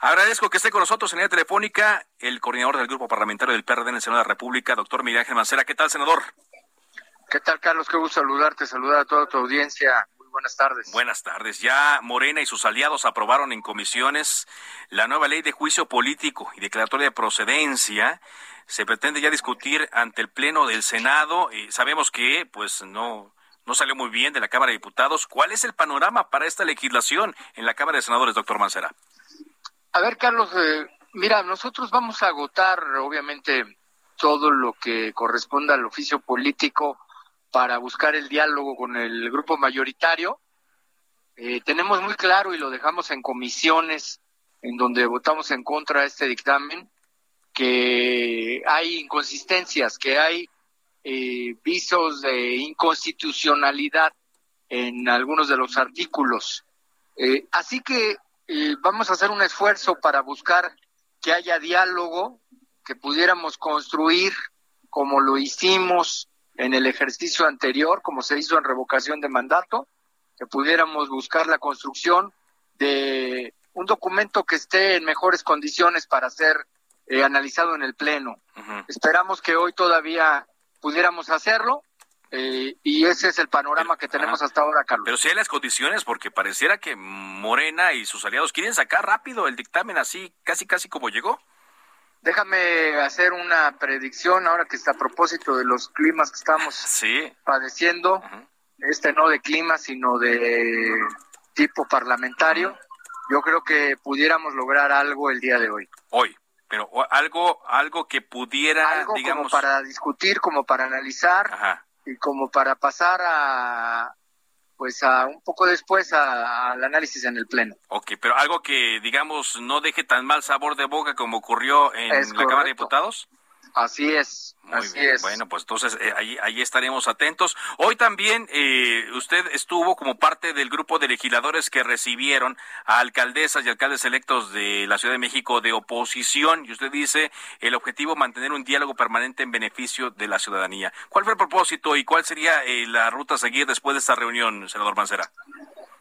Agradezco que esté con nosotros en línea telefónica el coordinador del Grupo Parlamentario del PRD en el Senado de la República, doctor Miguel Ángel Mancera. ¿Qué tal, senador? ¿Qué tal, Carlos? Qué gusto saludarte, saludar a toda tu audiencia. Muy buenas tardes. Buenas tardes. Ya Morena y sus aliados aprobaron en comisiones la nueva ley de juicio político y declaratoria de procedencia. Se pretende ya discutir ante el Pleno del Senado. Y sabemos que, pues, no, no salió muy bien de la Cámara de Diputados. ¿Cuál es el panorama para esta legislación en la Cámara de Senadores, doctor Mancera? A ver, Carlos, eh, mira, nosotros vamos a agotar, obviamente, todo lo que corresponda al oficio político para buscar el diálogo con el grupo mayoritario. Eh, tenemos muy claro y lo dejamos en comisiones en donde votamos en contra de este dictamen, que hay inconsistencias, que hay eh, visos de inconstitucionalidad en algunos de los artículos. Eh, así que eh, vamos a hacer un esfuerzo para buscar que haya diálogo, que pudiéramos construir como lo hicimos en el ejercicio anterior, como se hizo en revocación de mandato, que pudiéramos buscar la construcción de un documento que esté en mejores condiciones para ser eh, analizado en el Pleno. Esperamos que hoy todavía pudiéramos hacerlo eh, y ese es el panorama que tenemos hasta ahora, Carlos. Pero si hay las condiciones, porque pareciera que Morena y sus aliados quieren sacar rápido el dictamen así, casi casi como llegó. Déjame hacer una predicción ahora que está a propósito de los climas que estamos sí. padeciendo, este no de clima, sino de tipo parlamentario. Yo creo que pudiéramos lograr algo el día de hoy. Hoy pero algo algo que pudiera algo digamos como para discutir como para analizar Ajá. Y como para pasar a pues a un poco después al análisis en el pleno. Ok, pero algo que digamos no deje tan mal sabor de boca como ocurrió en Es la Cámara de. Diputados. Así es, Muy así bien. es. Bueno, pues entonces eh, ahí, ahí estaremos atentos. Hoy también eh, usted estuvo como parte del grupo de legisladores que recibieron a alcaldesas y alcaldes electos de la Ciudad de México de oposición. Y usted dice el objetivo mantener un diálogo permanente en beneficio de la ciudadanía. ¿Cuál fue el propósito y cuál sería eh, la ruta a seguir después de esta reunión, senador Mancera?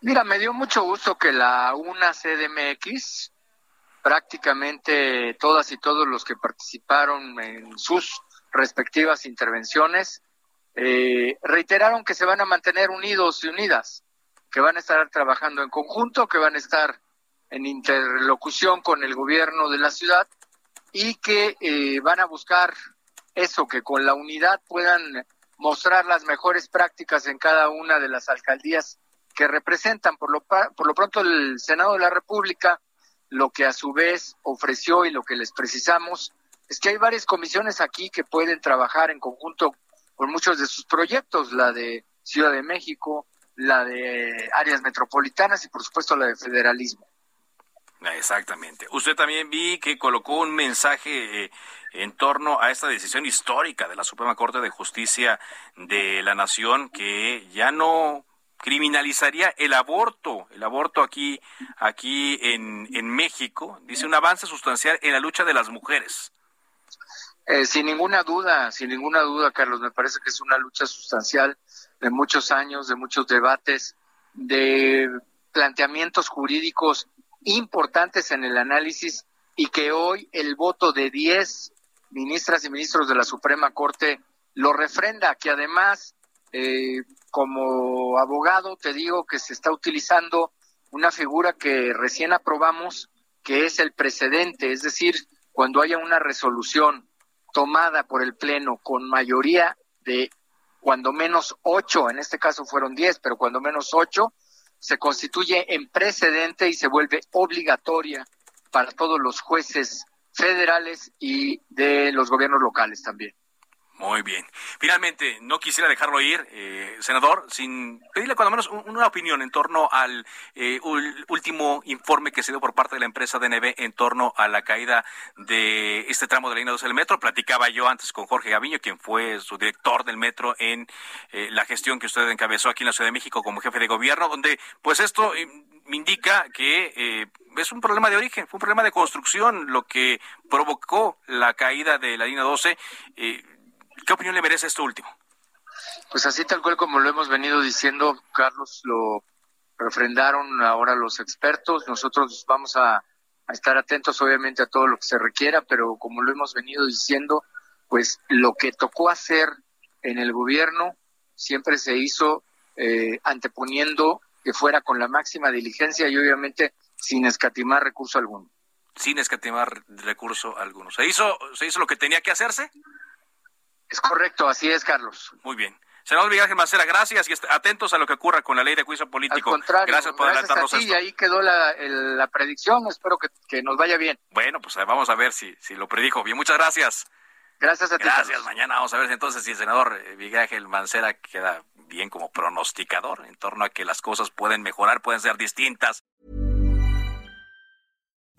Mira, me dio mucho gusto que la UNA CDMX, prácticamente todas y todos los que participaron en sus respectivas intervenciones, eh, reiteraron que se van a mantener unidos y unidas, que van a estar trabajando en conjunto, que van a estar en interlocución con el gobierno de la ciudad y que eh, van a buscar eso, que con la unidad puedan mostrar las mejores prácticas en cada una de las alcaldías que representan. Por lo, por lo pronto, el Senado de la República, lo que a su vez ofreció y lo que les precisamos, es que hay varias comisiones aquí que pueden trabajar en conjunto con muchos de sus proyectos, la de Ciudad de México, la de áreas metropolitanas y por supuesto la de federalismo. Exactamente. Usted también vi que colocó un mensaje eh, en torno a esta decisión histórica de la Suprema Corte de Justicia de la Nación que ya no criminalizaría el aborto, el aborto aquí, aquí en, en México. Dice un avance sustancial en la lucha de las mujeres. Eh, sin ninguna duda, sin ninguna duda, Carlos, me parece que es una lucha sustancial de muchos años, de muchos debates, de planteamientos jurídicos importantes en el análisis y que hoy el voto de 10 ministras y ministros de la Suprema Corte lo refrenda, que además, eh, como abogado, te digo que se está utilizando una figura que recién aprobamos, que es el precedente, es decir, cuando haya una resolución tomada por el Pleno con mayoría de cuando menos ocho, en este caso fueron diez, pero cuando menos ocho, se constituye en precedente y se vuelve obligatoria para todos los jueces federales y de los gobiernos locales también. Muy bien. Finalmente, no quisiera dejarlo ir, eh, senador, sin pedirle cuando menos una opinión en torno al eh, último informe que se dio por parte de la empresa DNB en torno a la caída de este tramo de la línea 2 del metro. Platicaba yo antes con Jorge Gaviño, quien fue su director del metro en eh, la gestión que usted encabezó aquí en la Ciudad de México como jefe de gobierno, donde pues esto me indica que es un problema de origen, fue un problema de construcción lo que provocó la caída de la línea 12. ¿Qué opinión le merece esto último? Pues así tal cual como lo hemos venido diciendo, Carlos, lo refrendaron ahora los expertos. Nosotros vamos a, estar atentos obviamente a todo lo que se requiera, pero como lo hemos venido diciendo, pues lo que tocó hacer en el gobierno siempre se hizo eh, anteponiendo que fuera con la máxima diligencia y obviamente sin escatimar recurso alguno. Sin escatimar recurso alguno. ¿Se hizo, se hizo lo que tenía que hacerse? Es correcto, así es, Carlos. Muy bien. Senador Miguel Ángel Macera, gracias y atentos a lo que ocurra con la ley de juicio político. Al contrario, gracias por adelantarnos Y ahí quedó la, predicción, espero que, nos vaya bien. Bueno, pues eh, vamos a ver si, si lo predijo bien. Muchas gracias. Gracias a ti. Gracias, mañana vamos a ver entonces si el senador eh, Miguel Ángel Mancera queda bien como pronosticador en torno a que las cosas pueden mejorar, pueden ser distintas.